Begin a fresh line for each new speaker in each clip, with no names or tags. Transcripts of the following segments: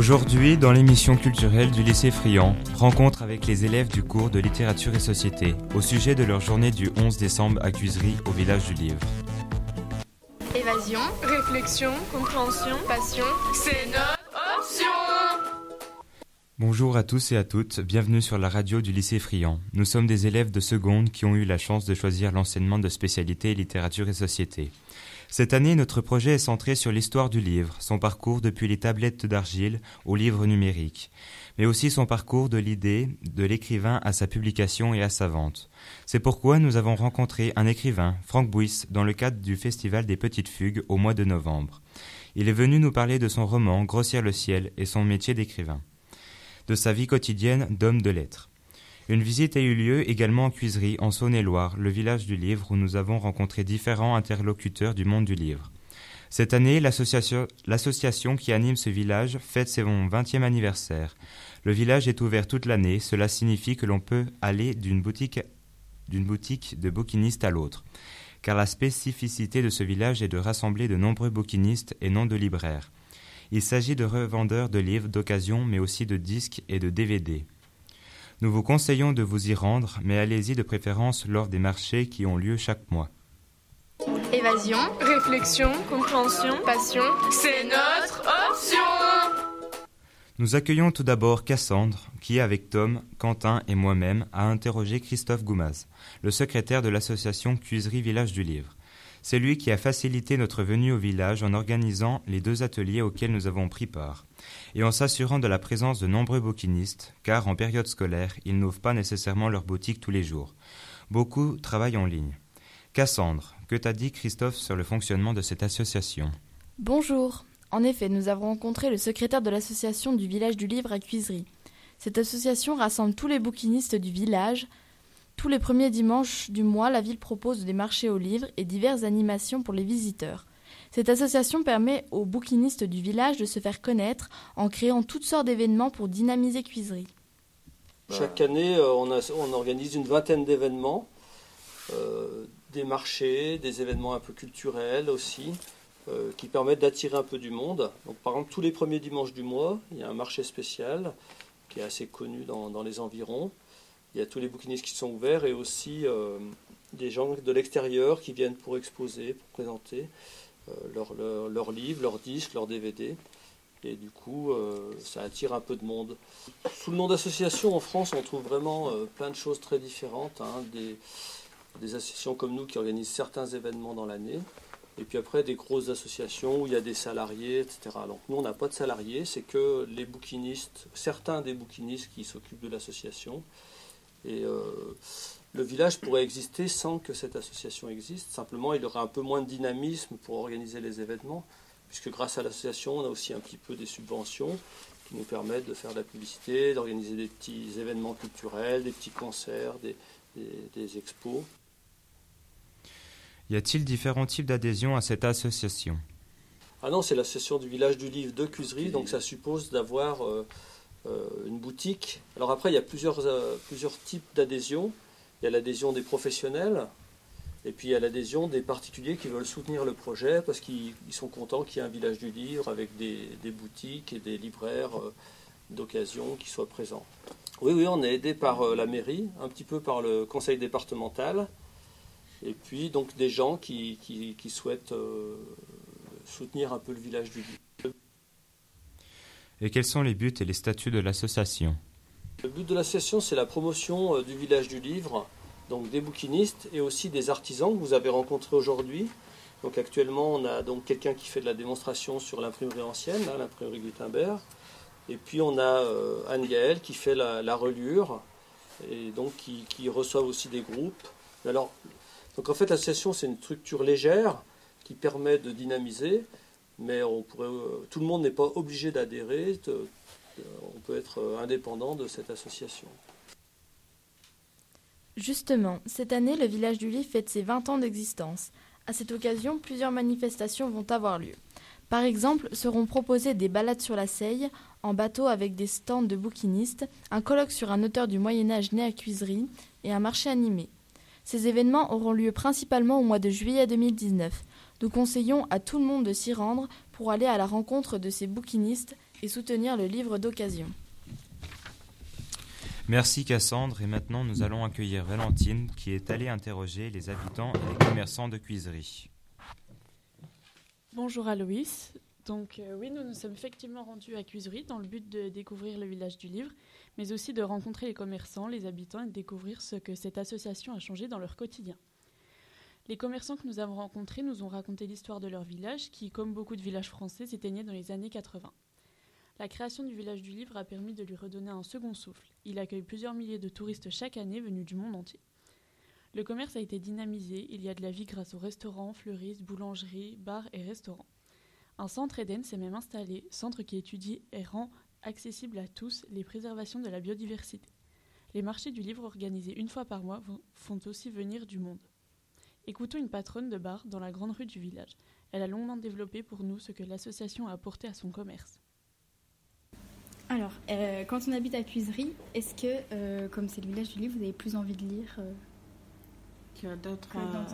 Aujourd'hui, dans l'émission culturelle du lycée Friand, rencontre avec les élèves du cours de littérature et société au sujet de leur journée du 11 décembre à Cuisery au village du livre.
Évasion,
réflexion, compréhension,
passion,
c'est notre option
Bonjour à tous et à toutes, bienvenue sur la radio du lycée Friand. Nous sommes des élèves de seconde qui ont eu la chance de choisir l'enseignement de spécialité littérature et société. Cette année, notre projet est centré sur l'histoire du livre, son parcours depuis les tablettes d'argile au livre numérique, mais aussi son parcours de l'idée de l'écrivain à sa publication et à sa vente. C'est pourquoi nous avons rencontré un écrivain, Franck Bouys, dans le cadre du Festival des Petites Fugues au mois de novembre. Il est venu nous parler de son roman Grossir le ciel et son métier d'écrivain, de sa vie quotidienne d'homme de lettres. Une visite a eu lieu également en Cuiserie, en Saône-et-Loire, le village du livre où nous avons rencontré différents interlocuteurs du monde du livre. Cette année, l'association qui anime ce village fête son 20e anniversaire. Le village est ouvert toute l'année, cela signifie que l'on peut aller d'une boutique, de bouquinistes à l'autre. Car la spécificité de ce village est de rassembler de nombreux bouquinistes et non de libraires. Il s'agit de revendeurs de livres d'occasion mais aussi de disques et de DVD. Nous vous conseillons de vous y rendre, mais allez-y de préférence lors des marchés qui ont lieu chaque mois.
Évasion,
réflexion, compréhension,
passion,
c'est notre option
Nous accueillons tout d'abord Cassandre, qui, avec Tom, Quentin et moi-même, a interrogé Christophe Goumaz, le secrétaire de l'association Cuiserie Village du Livre. C'est lui qui a facilité notre venue au village en organisant les deux ateliers auxquels nous avons pris part, et en s'assurant de la présence de nombreux bouquinistes, car en période scolaire, ils n'ouvrent pas nécessairement leur boutique tous les jours. Beaucoup travaillent en ligne. Cassandre, que t'a dit Christophe sur le fonctionnement de cette association?
Bonjour. En effet, nous avons rencontré le secrétaire de l'association du village du livre à Cuisery. Cette association rassemble tous les bouquinistes du village, tous les premiers dimanches du mois, la ville propose des marchés aux livres et diverses animations pour les visiteurs. Cette association permet aux bouquinistes du village de se faire connaître en créant toutes sortes d'événements pour dynamiser Cuisery.
Chaque année, euh, on, organise une vingtaine d'événements, euh, des marchés, des événements un peu culturels aussi, euh, qui permettent d'attirer un peu du monde. Par exemple, tous les premiers dimanches du mois, il y a un marché spécial qui est assez connu dans les environs. Il y a tous les bouquinistes qui sont ouverts et aussi euh, des gens de l'extérieur qui viennent pour exposer, pour présenter leurs leur, leur livres, leurs disques, leurs DVD. Et du coup, euh, ça attire un peu de monde. Sous le nom d'association, en France, on trouve vraiment euh, plein de choses très différentes. Hein, des, des, associations comme nous qui organisent certains événements dans l'année. Et puis après, des grosses associations où il y a des salariés, etc. Donc nous, on n'a pas de salariés, c'est que les bouquinistes, certains des bouquinistes qui s'occupent de l'association. Et euh, le village pourrait exister sans que cette association existe. Simplement, il aurait un peu moins de dynamisme pour organiser les événements, puisque grâce à l'association, on a aussi un petit peu des subventions qui nous permettent de faire de la publicité, d'organiser des petits événements culturels, des petits concerts, des, des, expos.
Y a-t-il différents types d'adhésion à cette association?
Ah non, c'est l'association du village du livre de Cusery, donc ça suppose d'avoir euh, une boutique. Alors après, il y a plusieurs, euh, plusieurs types d'adhésion. Il y a l'adhésion des professionnels, et puis il y a l'adhésion des particuliers qui veulent soutenir le projet parce qu'ils sont contents qu'il y ait un village du livre avec des, boutiques et des libraires euh, d'occasion qui soient présents. Oui, oui, on est aidé par la mairie, un petit peu par le conseil départemental, et puis donc des gens qui, qui souhaitent soutenir un peu le village du livre.
Et quels sont les buts et les statuts de l'association?
Le but de l'association, c'est la promotion euh, du village du livre, donc des bouquinistes et aussi des artisans que vous avez rencontrés aujourd'hui. Donc actuellement, on a donc quelqu'un qui fait de la démonstration sur l'imprimerie ancienne, l'imprimerie Gutenberg. Et puis on a euh, Anne Gaëlle qui fait la, relure et donc qui, qui, reçoit aussi des groupes. Alors, donc en fait, l'association, c'est une structure légère qui permet de dynamiser mais on euh, tout le monde n'est pas obligé d'adhérer, on peut être euh, indépendant de cette association.
Justement, cette année, le village du Livre fête ses 20 ans d'existence. À cette occasion, plusieurs manifestations vont avoir lieu. Par exemple, seront proposées des balades sur la Seille, en bateau avec des stands de bouquinistes, un colloque sur un auteur du Moyen Âge né à Cuisery et un marché animé. Ces événements auront lieu principalement au mois de juillet 2019. Nous conseillons à tout le monde de s'y rendre pour aller à la rencontre de ces bouquinistes et soutenir le livre d'occasion.
Merci Cassandre et maintenant nous allons accueillir Valentine qui est allée interroger les habitants et les commerçants de Cuiserie.
Bonjour Aloïs. Donc euh, oui, nous nous sommes effectivement rendus à Cuiserie dans le but de découvrir le village du livre, mais aussi de rencontrer les commerçants, les habitants et de découvrir ce que cette association a changé dans leur quotidien. Les commerçants que nous avons rencontrés nous ont raconté l'histoire de leur village qui, comme beaucoup de villages français, s'éteignait dans les années 80. La création du village du livre a permis de lui redonner un second souffle. Il accueille plusieurs milliers de touristes chaque année venus du monde entier. Le commerce a été dynamisé, il y a de la vie grâce aux restaurants, fleuristes, boulangeries, bars et restaurants. Un centre Eden s'est même installé, centre qui étudie et rend accessible à tous les préservations de la biodiversité. Les marchés du livre organisés une fois par mois font aussi venir du monde. Écoutons une patronne de bar dans la grande rue du village. Elle a longuement développé pour nous ce que l'association a apporté à son commerce.
Alors, euh, quand on habite à Cuiserie, est-ce que, euh, comme c'est le village du livre, vous avez plus envie de lire euh,
que, dans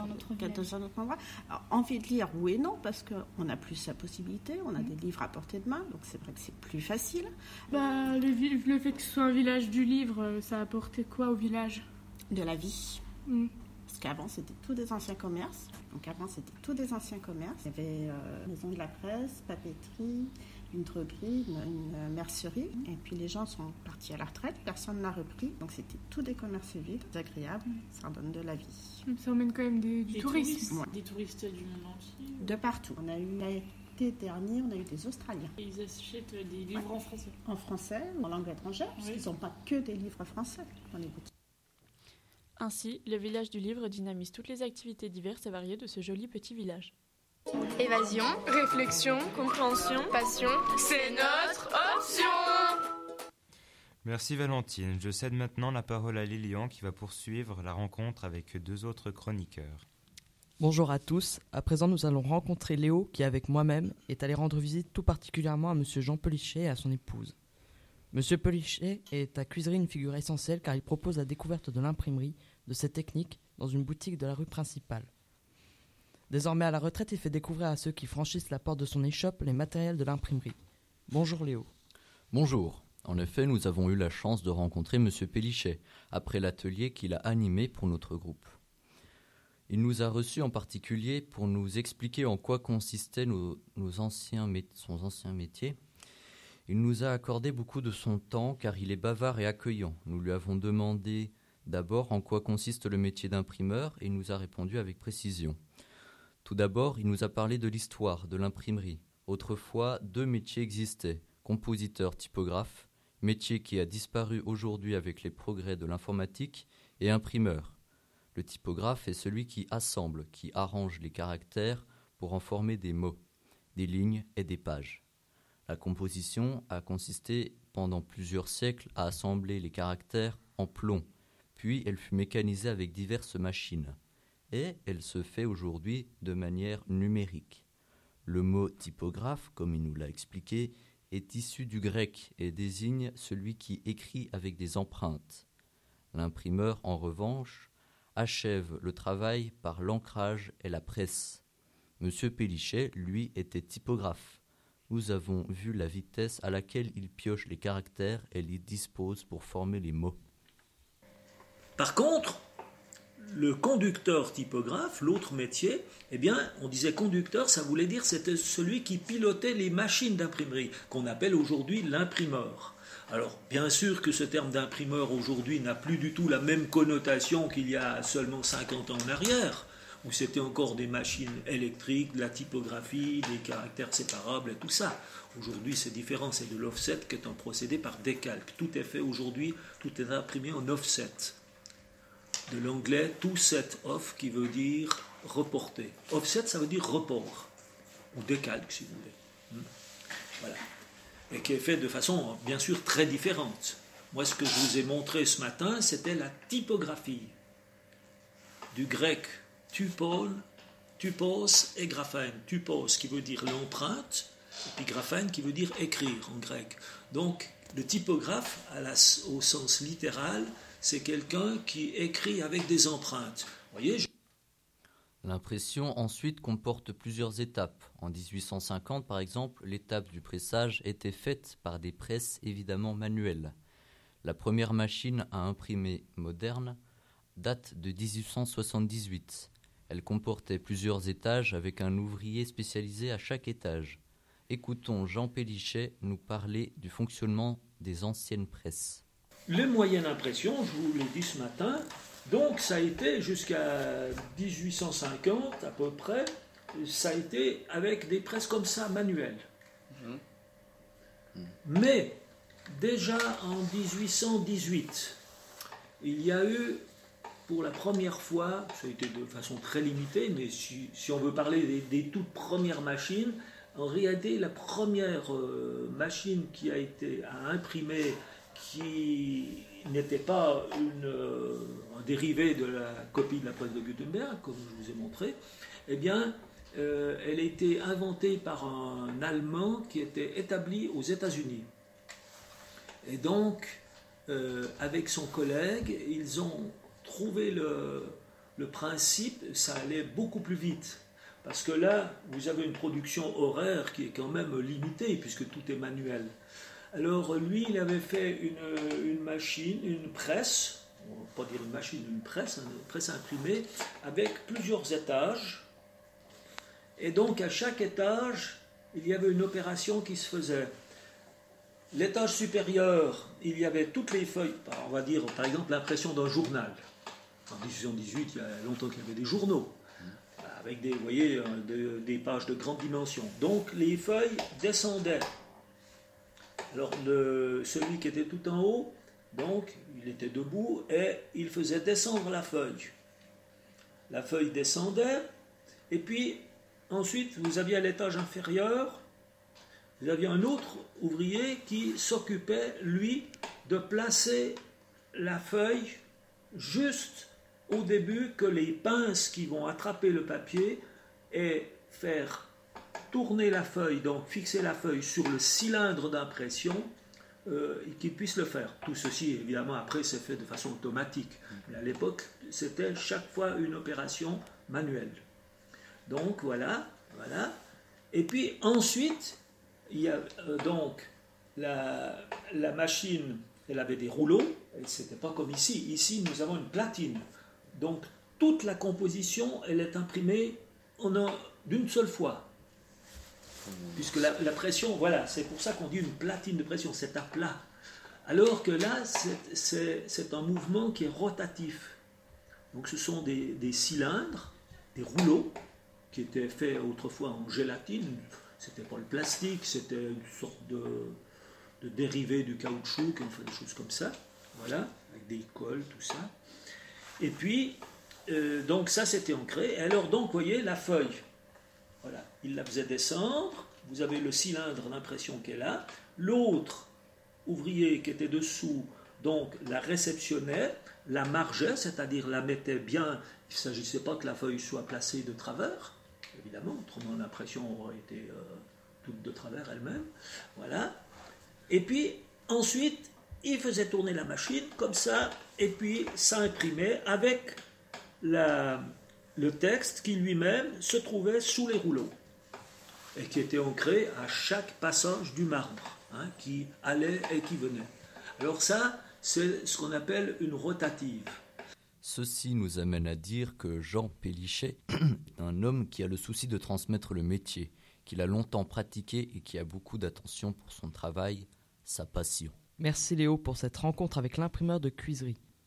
un autre
dans un autre endroit? Alors, Envie de lire, oui et non, parce qu'on a plus la possibilité, on a
Mhm.
des livres à portée de main, donc c'est vrai que c'est plus facile.
Bah, le, le fait que ce soit un village du livre, euh, ça a apporté quoi au village?
De la vie.
Hmm.
Parce qu'avant, c'était tous des anciens commerces. Donc avant, c'était tous des anciens commerces. Il y avait euh, maison de la presse, papeterie, une droguerie, une, une, euh, mercerie. Et puis les gens sont partis à la retraite, personne n'a repris. Donc c'était tous des commerces vides, agréables, ça donne de la vie.
Ça emmène quand même des- du
Des
tourisme.
touristes,
Ouais.
des touristes du monde entier.
De partout. On a eu l'été dernier, on a eu des Australiens.
Et ils achètent des livres en français.
En français ou en langue étrangère, parce
Oui.
qu'ils n'ont pas que des livres français dans les boutiques.
Ainsi, le village du livre dynamise toutes les activités diverses et variées de ce joli petit village.
Évasion,
Réflexion, compréhension,
passion,
c'est notre option
Merci Valentine. Je cède maintenant la parole à Lilian qui va poursuivre la rencontre avec deux autres chroniqueurs.
Bonjour à tous. À présent, nous allons rencontrer Léo qui, avec moi-même, est allé rendre visite tout particulièrement à Monsieur Jean Pelichet et à son épouse. Monsieur Pelichet est à Cuiserie une figure essentielle car il propose la découverte de l'imprimerie, de cette technique, dans une boutique de la rue principale. Désormais à la retraite, il fait découvrir à ceux qui franchissent la porte de son échoppe les matériels de l'imprimerie. Bonjour Léo.
Bonjour. En effet, nous avons eu la chance de rencontrer M. Pellichet après l'atelier qu'il a animé pour notre groupe. Il nous a reçus en particulier pour nous expliquer en quoi consistait nos, anciens son ancien métier. Il nous a accordé beaucoup de son temps car il est bavard et accueillant. Nous lui avons demandé d'abord en quoi consiste le métier d'imprimeur et il nous a répondu avec précision. Tout d'abord, il nous a parlé de l'histoire de l'imprimerie. Autrefois, deux métiers existaient, compositeur typographe, métier qui a disparu aujourd'hui avec les progrès de l'informatique, et imprimeur. Le typographe est celui qui assemble, qui arrange les caractères pour en former des mots, des lignes et des pages. La composition a consisté pendant plusieurs siècles à assembler les caractères en plomb, puis elle fut mécanisée avec diverses machines, et elle se fait aujourd'hui de manière numérique. Le mot typographe, comme il nous l'a expliqué, est issu du grec et désigne celui qui écrit avec des empreintes. L'imprimeur, en revanche, achève le travail par l'ancrage et la presse. Monsieur Pellichet, lui, était typographe. Nous avons vu la vitesse à laquelle il pioche les caractères et les dispose pour former les mots.
Par contre, le conducteur typographe, l'autre métier, eh bien, on disait conducteur, ça voulait dire c'était celui qui pilotait les machines d'imprimerie, qu'on appelle aujourd'hui l'imprimeur. Alors, bien sûr que ce terme d'imprimeur aujourd'hui n'a plus du tout la même connotation qu'il y a seulement 50 ans en arrière, où c'était encore des machines électriques, de la typographie, des caractères séparables et tout ça. Aujourd'hui, c'est différent, c'est de l'offset qui est un procédé par décalque. Tout est fait aujourd'hui, tout est imprimé en offset de l'anglais to set off qui veut dire reporter. Offset, ça veut dire report, ou décalque si vous voulez. Hmm. Voilà. Et qui est fait de façon bien sûr très différente. Moi, ce que je vous ai montré ce matin, c'était la typographie. Du grec tupol, tupos et graphène. Tupos qui veut dire l'empreinte, et puis graphène qui veut dire écrire en grec. Donc, le typographe, au sens littéral, c'est quelqu'un qui écrit avec des empreintes.
L'impression ensuite comporte plusieurs étapes. En 1850, par exemple, l'étape du pressage était faite par des presses évidemment manuelles. La première machine à imprimer moderne date de 1878. Elle comportait plusieurs étages avec un ouvrier spécialisé à chaque étage. Écoutons Jean Pellichet nous parler du fonctionnement des anciennes presses.
Les moyennes d'impression, je vous l'ai dit ce matin, donc ça a été jusqu'à 1850 à peu près, ça a été avec des presses comme ça manuelles. Mais déjà en 1818, il y a eu pour la première fois, ça a été de façon très limitée, mais si, on veut parler des, toutes premières machines, en réalité la première euh, machine qui a été à imprimer qui n'était pas une, euh, un dérivé de la copie de la presse de Gutenberg, comme je vous ai montré, eh bien, euh, elle a été inventée par un Allemand qui était établi aux États-Unis. Et donc, euh, avec son collègue, ils ont trouvé le, le principe, ça allait beaucoup plus vite. Parce que là, vous avez une production horaire qui est quand même limitée, puisque tout est manuel. Alors lui, il avait fait une, machine, une presse, on va pas dire une machine, une presse, une presse imprimée, avec plusieurs étages. Et donc à chaque étage, il y avait une opération qui se faisait. L'étage supérieur, il y avait toutes les feuilles, on va dire par exemple l'impression d'un journal. En 1818, il y a longtemps qu'il y avait des journaux, avec des, voyez, euh, des pages de grande dimension. Donc les feuilles descendaient alors celui qui était tout en haut, donc il était debout et il faisait descendre la feuille. La feuille descendait et puis ensuite vous aviez à l'étage inférieur, vous aviez un autre ouvrier qui s'occupait lui de placer la feuille juste au début que les pinces qui vont attraper le papier et faire tourner la feuille, donc fixer la feuille sur le cylindre d'impression, euh, et qu'il puisse le faire. Tout ceci, évidemment, après, c'est fait de façon automatique. Mais à l'époque, c'était chaque fois une opération manuelle. Donc voilà, voilà. Et puis ensuite, il y a euh, donc la, la, machine, elle avait des rouleaux, et c'était pas comme ici. Ici, nous avons une platine. Donc toute la composition, elle est imprimée d'une seule fois. Puisque la, pression, voilà, c'est pour ça qu'on dit une platine de pression, c'est à plat. Alors que là, c'est un mouvement qui est rotatif. Donc ce sont des, cylindres, des rouleaux, qui étaient faits autrefois en gélatine. C'était pas le plastique, c'était une sorte de, dérivé du caoutchouc, on fait des choses comme ça. Voilà, avec des cols, tout ça. Et puis, euh, donc ça c'était ancré. Et alors donc, voyez, la feuille, voilà, il la faisait descendre. Vous avez le cylindre d'impression est là. L'autre ouvrier qui était dessous, donc la réceptionnait, la margeait, c'est-à-dire la mettait bien. Il ne s'agissait pas que la feuille soit placée de travers, évidemment, autrement l'impression aurait été euh, toute de travers elle-même. Voilà. Et puis ensuite, il faisait tourner la machine comme ça, et puis ça imprimait avec le texte qui lui-même se trouvait sous les rouleaux et qui était ancré à chaque passage du marbre, hein, qui allait et qui venait. Alors ça, c'est ce qu'on appelle une rotative.
Ceci nous amène à dire que Jean Pellichet est un homme qui a le souci de transmettre le métier, qu'il a longtemps pratiqué et qui a beaucoup d'attention pour son travail, sa passion.
Merci Léo pour cette rencontre avec l'imprimeur de cuiserie.